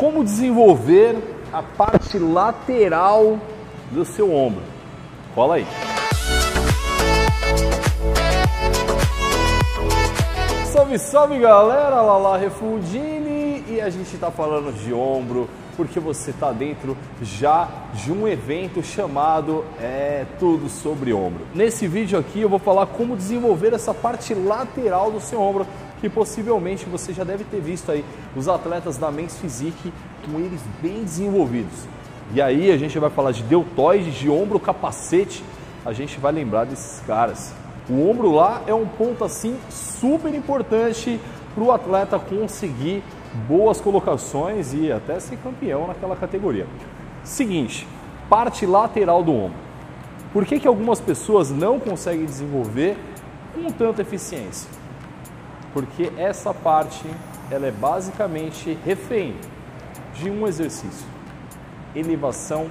Como desenvolver a parte lateral do seu ombro? Cola aí. Salve, salve galera, Lala Refundini e a gente está falando de ombro porque você está dentro já de um evento chamado é tudo sobre ombro. Nesse vídeo aqui eu vou falar como desenvolver essa parte lateral do seu ombro que possivelmente você já deve ter visto aí os atletas da Men's Physique com eles bem desenvolvidos. E aí a gente vai falar de deltoide, de ombro, capacete, a gente vai lembrar desses caras. O ombro lá é um ponto assim super importante para o atleta conseguir boas colocações e até ser campeão naquela categoria. Seguinte, parte lateral do ombro. Por que, que algumas pessoas não conseguem desenvolver com tanta eficiência? Porque essa parte ela é basicamente refém de um exercício, elevação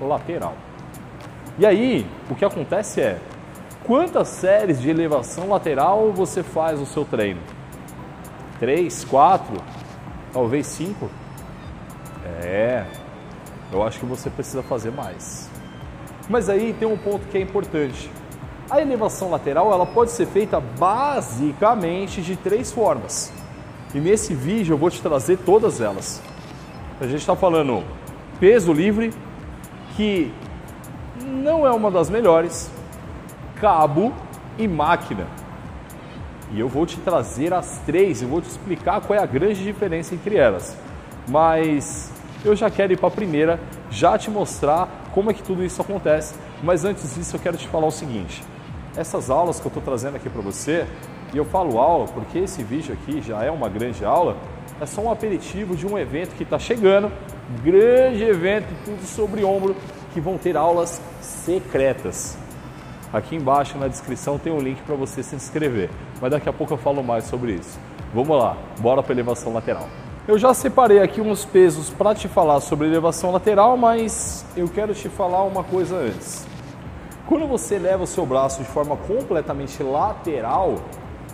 lateral. E aí, o que acontece é, quantas séries de elevação lateral você faz no seu treino? Três, quatro, talvez cinco? É, eu acho que você precisa fazer mais. Mas aí tem um ponto que é importante. A elevação lateral ela pode ser feita basicamente de três formas. E nesse vídeo eu vou te trazer todas elas. A gente está falando peso livre, que não é uma das melhores, cabo e máquina. E eu vou te trazer as três e vou te explicar qual é a grande diferença entre elas. Mas eu já quero ir para a primeira, já te mostrar como é que tudo isso acontece. Mas antes disso eu quero te falar o seguinte essas aulas que eu estou trazendo aqui para você, e eu falo aula porque esse vídeo aqui já é uma grande aula, é só um aperitivo de um evento que está chegando, grande evento, tudo sobre ombro, que vão ter aulas secretas. Aqui embaixo na descrição tem um link para você se inscrever, mas daqui a pouco eu falo mais sobre isso. Vamos lá, bora para elevação lateral. Eu já separei aqui uns pesos para te falar sobre elevação lateral, mas eu quero te falar uma coisa antes. Quando você leva o seu braço de forma completamente lateral,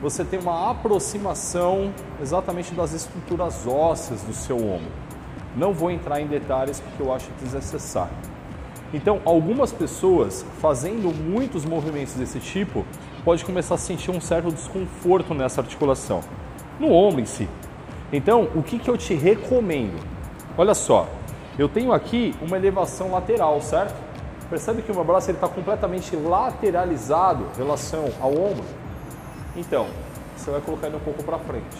você tem uma aproximação exatamente das estruturas ósseas do seu ombro. Não vou entrar em detalhes porque eu acho desnecessário. Então, algumas pessoas fazendo muitos movimentos desse tipo pode começar a sentir um certo desconforto nessa articulação, no ombro em si. Então, o que, que eu te recomendo? Olha só, eu tenho aqui uma elevação lateral, certo? Percebe que o meu braço está completamente lateralizado em relação ao ombro? Então, você vai colocar ele um pouco para frente.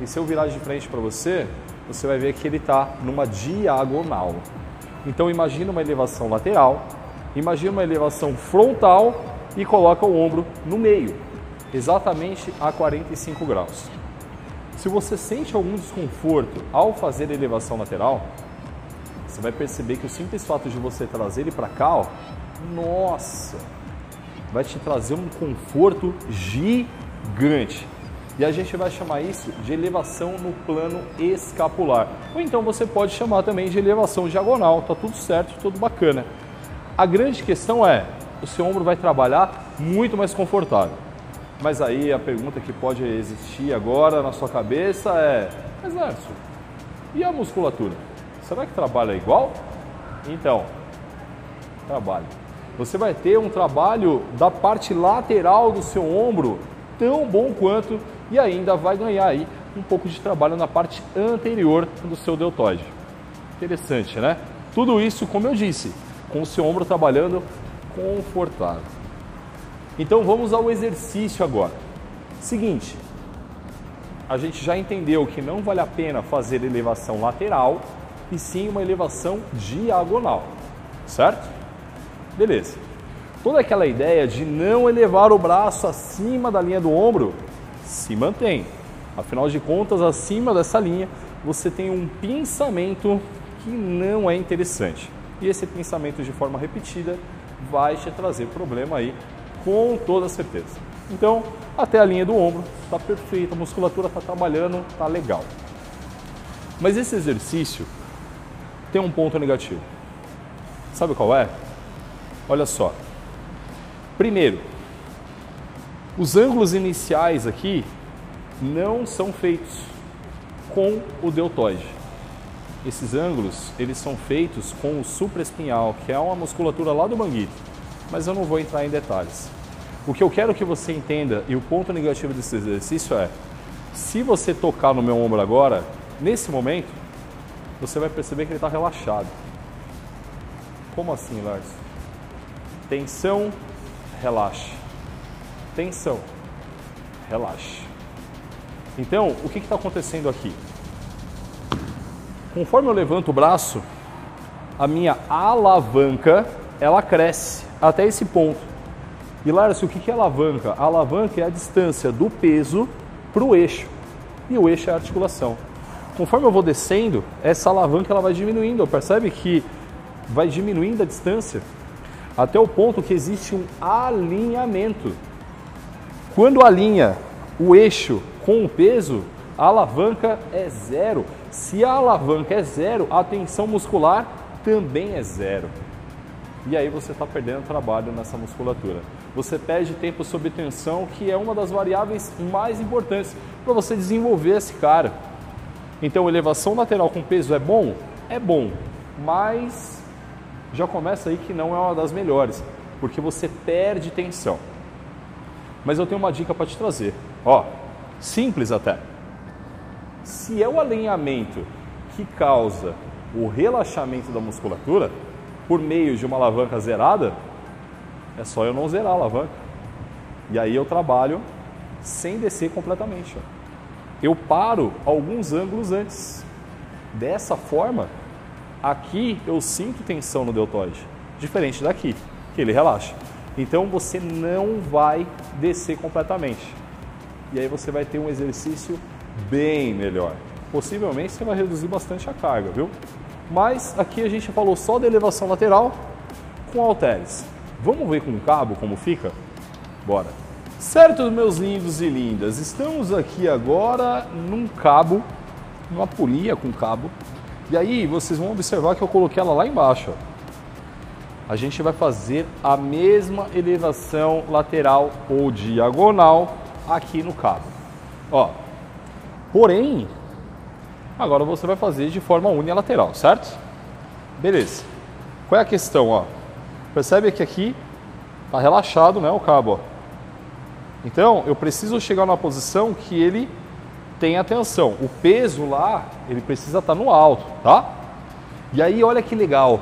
E se eu virar de frente para você, você vai ver que ele está numa diagonal. Então imagina uma elevação lateral, imagina uma elevação frontal e coloca o ombro no meio, exatamente a 45 graus. Se você sente algum desconforto ao fazer elevação lateral, você vai perceber que o simples fato de você trazer ele para cá, ó, nossa, vai te trazer um conforto gigante. E a gente vai chamar isso de elevação no plano escapular. Ou então você pode chamar também de elevação diagonal, tá tudo certo, tudo bacana. A grande questão é, o seu ombro vai trabalhar muito mais confortável. Mas aí a pergunta que pode existir agora na sua cabeça é, mas e a musculatura? Será que trabalha igual? Então, trabalha. Você vai ter um trabalho da parte lateral do seu ombro tão bom quanto e ainda vai ganhar aí um pouco de trabalho na parte anterior do seu deltoide. Interessante, né? Tudo isso, como eu disse, com o seu ombro trabalhando confortável. Então vamos ao exercício agora. Seguinte, a gente já entendeu que não vale a pena fazer elevação lateral e sim uma elevação diagonal, certo? Beleza. Toda aquela ideia de não elevar o braço acima da linha do ombro se mantém. Afinal de contas, acima dessa linha você tem um pensamento que não é interessante. E esse pensamento de forma repetida vai te trazer problema aí, com toda certeza. Então, até a linha do ombro está perfeita, a musculatura está trabalhando, está legal. Mas esse exercício tem um ponto negativo. Sabe qual é? Olha só. Primeiro, os ângulos iniciais aqui não são feitos com o deltoide. esses ângulos, eles são feitos com o supraespinhal, que é uma musculatura lá do manguito, mas eu não vou entrar em detalhes. O que eu quero que você entenda, e o ponto negativo desse exercício é, se você tocar no meu ombro agora, nesse momento, você vai perceber que ele está relaxado. Como assim, Lars? Tensão, relaxe. Tensão, relaxe. Então, o que está acontecendo aqui? Conforme eu levanto o braço, a minha alavanca ela cresce até esse ponto. E Lárcio, o que é alavanca? A alavanca é a distância do peso para o eixo. E o eixo é a articulação. Conforme eu vou descendo, essa alavanca ela vai diminuindo. Percebe que vai diminuindo a distância até o ponto que existe um alinhamento. Quando alinha o eixo com o peso, a alavanca é zero. Se a alavanca é zero, a tensão muscular também é zero. E aí você está perdendo trabalho nessa musculatura. Você perde tempo sob tensão, que é uma das variáveis mais importantes para você desenvolver esse cara. Então, elevação lateral com peso é bom? É bom, mas já começa aí que não é uma das melhores, porque você perde tensão. Mas eu tenho uma dica para te trazer. Ó, simples até. Se é o alinhamento que causa o relaxamento da musculatura por meio de uma alavanca zerada, é só eu não zerar a alavanca. E aí eu trabalho sem descer completamente. Ó. Eu paro alguns ângulos antes. Dessa forma, aqui eu sinto tensão no deltoide, diferente daqui, que ele relaxa. Então você não vai descer completamente. E aí você vai ter um exercício bem melhor. Possivelmente você vai reduzir bastante a carga, viu? Mas aqui a gente falou só da elevação lateral com halteres. Vamos ver com o cabo como fica? Bora! Certo, meus lindos e lindas, estamos aqui agora num cabo, numa polia com cabo. E aí vocês vão observar que eu coloquei ela lá embaixo. A gente vai fazer a mesma elevação lateral ou diagonal aqui no cabo. Ó, Porém, agora você vai fazer de forma unilateral, certo? Beleza. Qual é a questão, ó? Percebe que aqui está relaxado, né, o cabo, ó. Então, eu preciso chegar numa posição que ele tenha tensão. O peso lá, ele precisa estar tá no alto, tá? E aí, olha que legal.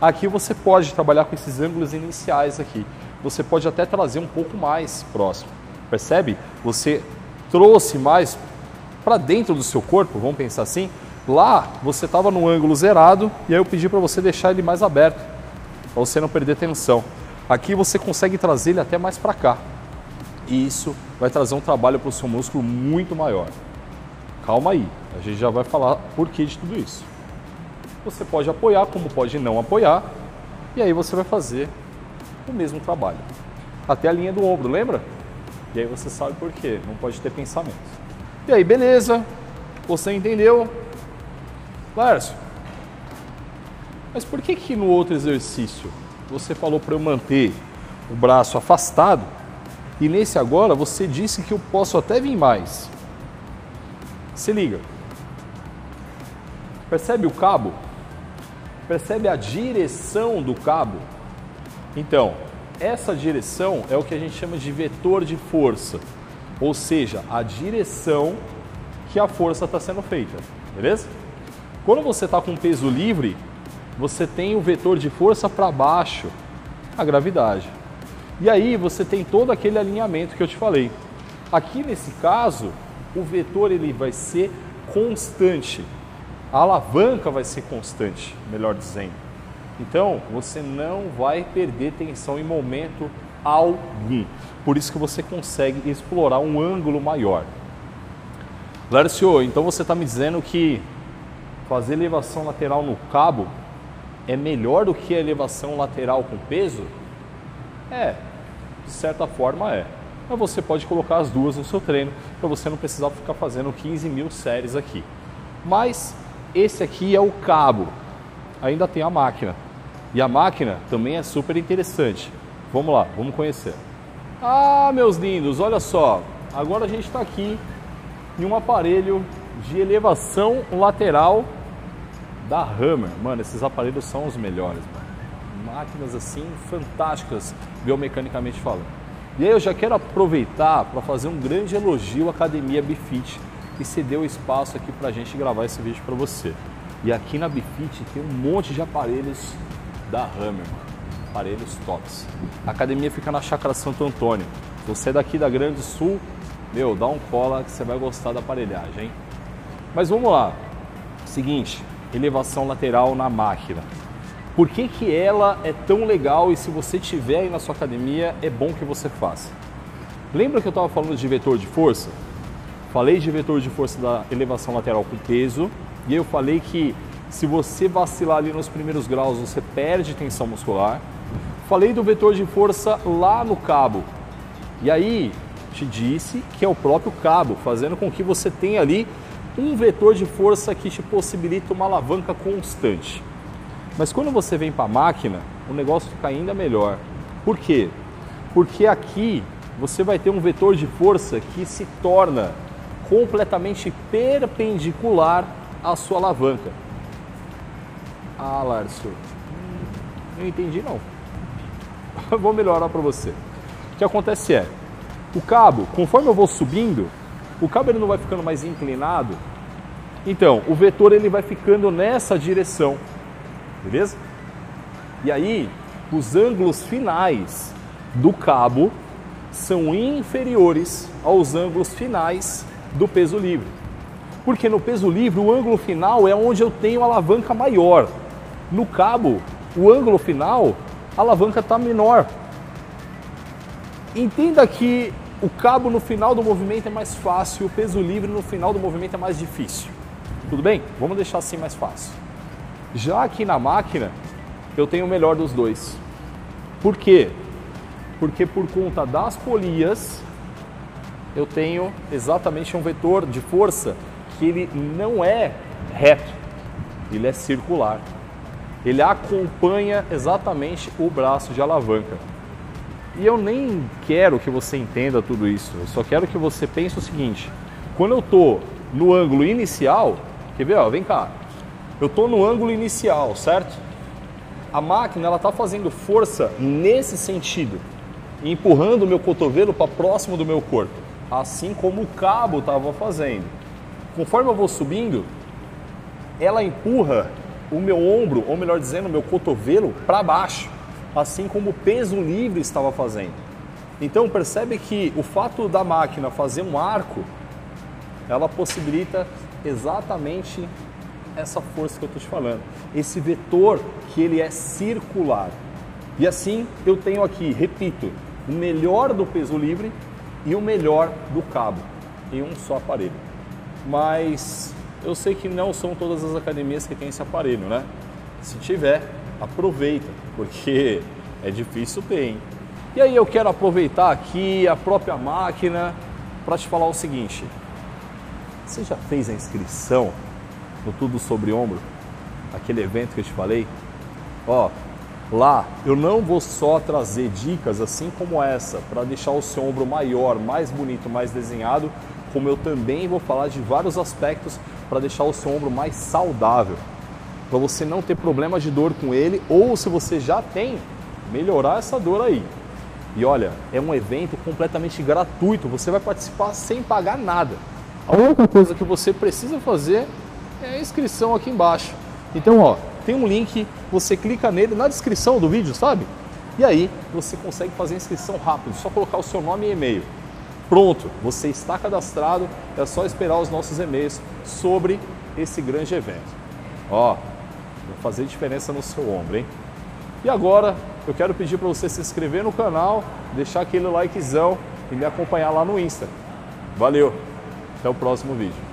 Aqui você pode trabalhar com esses ângulos iniciais aqui. Você pode até trazer um pouco mais próximo. Percebe? Você trouxe mais para dentro do seu corpo, vamos pensar assim. Lá você estava no ângulo zerado e aí eu pedi para você deixar ele mais aberto, para você não perder tensão. Aqui você consegue trazer ele até mais para cá. E isso vai trazer um trabalho para o seu músculo muito maior. Calma aí, a gente já vai falar por que de tudo isso. Você pode apoiar, como pode não apoiar, e aí você vai fazer o mesmo trabalho. Até a linha do ombro, lembra? E aí você sabe por quê, não pode ter pensamento. E aí, beleza, você entendeu? Lárcio, mas por que que no outro exercício você falou para eu manter o braço afastado e nesse agora você disse que eu posso até vir mais? Se liga. Percebe o cabo? Percebe a direção do cabo? Então, essa direção é o que a gente chama de vetor de força ou seja, a direção que a força está sendo feita, beleza? Quando você está com peso livre, você tem o vetor de força para baixo, a gravidade. E aí você tem todo aquele alinhamento que eu te falei. Aqui nesse caso, o vetor ele vai ser constante. A alavanca vai ser constante, melhor dizendo. Então, você não vai perder tensão em momento algum. Por isso que você consegue explorar um ângulo maior. Lércio, então você está me dizendo que fazer elevação lateral no cabo é melhor do que a elevação lateral com peso? É, de certa forma é. Mas você pode colocar as duas no seu treino para você não precisar ficar fazendo 15 mil séries aqui. Mas esse aqui é o cabo, ainda tem a máquina. E a máquina também é super interessante. Vamos lá, vamos conhecer. Ah, meus lindos, olha só. Agora a gente está aqui em um aparelho de elevação lateral da Hammer. Mano, esses aparelhos são os melhores, mano. Máquinas assim fantásticas, biomecanicamente falando. E aí eu já quero aproveitar para fazer um grande elogio à Academia Bifit, que cedeu espaço aqui para a gente gravar esse vídeo para você. E aqui na Bifit tem um monte de aparelhos da Hammer, aparelhos tops. A academia fica na Chácara Santo Antônio. Se você é daqui da Grande Sul, meu, dá um cola que você vai gostar da aparelhagem, hein? Mas vamos lá. Seguinte, elevação lateral na máquina. Por que, que ela é tão legal e se você tiver aí na sua academia, é bom que você faça? Lembra que eu estava falando de vetor de força? Falei de vetor de força da elevação lateral com peso e eu falei que se você vacilar ali nos primeiros graus, você perde tensão muscular. Falei do vetor de força lá no cabo. E aí, te disse que é o próprio cabo, fazendo com que você tenha ali um vetor de força que te possibilita uma alavanca constante. Mas quando você vem para a máquina, o negócio fica ainda melhor. Por quê? Porque aqui você vai ter um vetor de força que se torna completamente perpendicular à sua alavanca. Ah, Lárcio, não entendi não. vou melhorar para você. O que acontece é, o cabo, conforme eu vou subindo, o cabo ele não vai ficando mais inclinado. Então, o vetor ele vai ficando nessa direção beleza? E aí, os ângulos finais do cabo são inferiores aos ângulos finais do peso livre. Porque no peso livre o ângulo final é onde eu tenho alavanca maior. No cabo, o ângulo final, a alavanca está menor. Entenda que o cabo no final do movimento é mais fácil, o peso livre no final do movimento é mais difícil. Tudo bem? Vamos deixar assim mais fácil. Já aqui na máquina, eu tenho o melhor dos dois. Por quê? Porque por conta das polias, eu tenho exatamente um vetor de força que ele não é reto, ele é circular. Ele acompanha exatamente o braço de alavanca. E eu nem quero que você entenda tudo isso, eu só quero que você pense o seguinte: quando eu estou no ângulo inicial, quer ver? Ó, vem cá, eu estou no ângulo inicial, certo? A máquina ela está fazendo força nesse sentido, empurrando o meu cotovelo para próximo do meu corpo, assim como o cabo estava fazendo. Conforme eu vou subindo, ela empurra o meu ombro, ou melhor dizendo, o meu cotovelo para baixo, assim como o peso livre estava fazendo. Então percebe que o fato da máquina fazer um arco, ela possibilita exatamente essa força que eu estou te falando, esse vetor que ele é circular. E assim eu tenho aqui, repito, o melhor do peso livre e o melhor do cabo em um só aparelho. Mas eu sei que não são todas as academias que têm esse aparelho, né? Se tiver, aproveita, porque é difícil ter, hein? E aí eu quero aproveitar aqui a própria máquina para te falar o seguinte. Você já fez a inscrição no Tudo Sobre Ombro, aquele evento que eu te falei, ó, lá eu não vou só trazer dicas assim como essa para deixar o seu ombro maior, mais bonito, mais desenhado, como eu também vou falar de vários aspectos para deixar o seu ombro mais saudável, para você não ter problema de dor com ele ou se você já tem, melhorar essa dor aí. E olha, é um evento completamente gratuito, você vai participar sem pagar nada. A única coisa que você precisa fazer é a inscrição aqui embaixo. Então, ó, tem um link, você clica nele na descrição do vídeo, sabe? E aí você consegue fazer a inscrição rápido, só colocar o seu nome e e-mail. Pronto, você está cadastrado, é só esperar os nossos e-mails sobre esse grande evento. Ó, vai fazer diferença no seu ombro, hein? E agora eu quero pedir para você se inscrever no canal, deixar aquele likezão e me acompanhar lá no Insta. Valeu, até o próximo vídeo.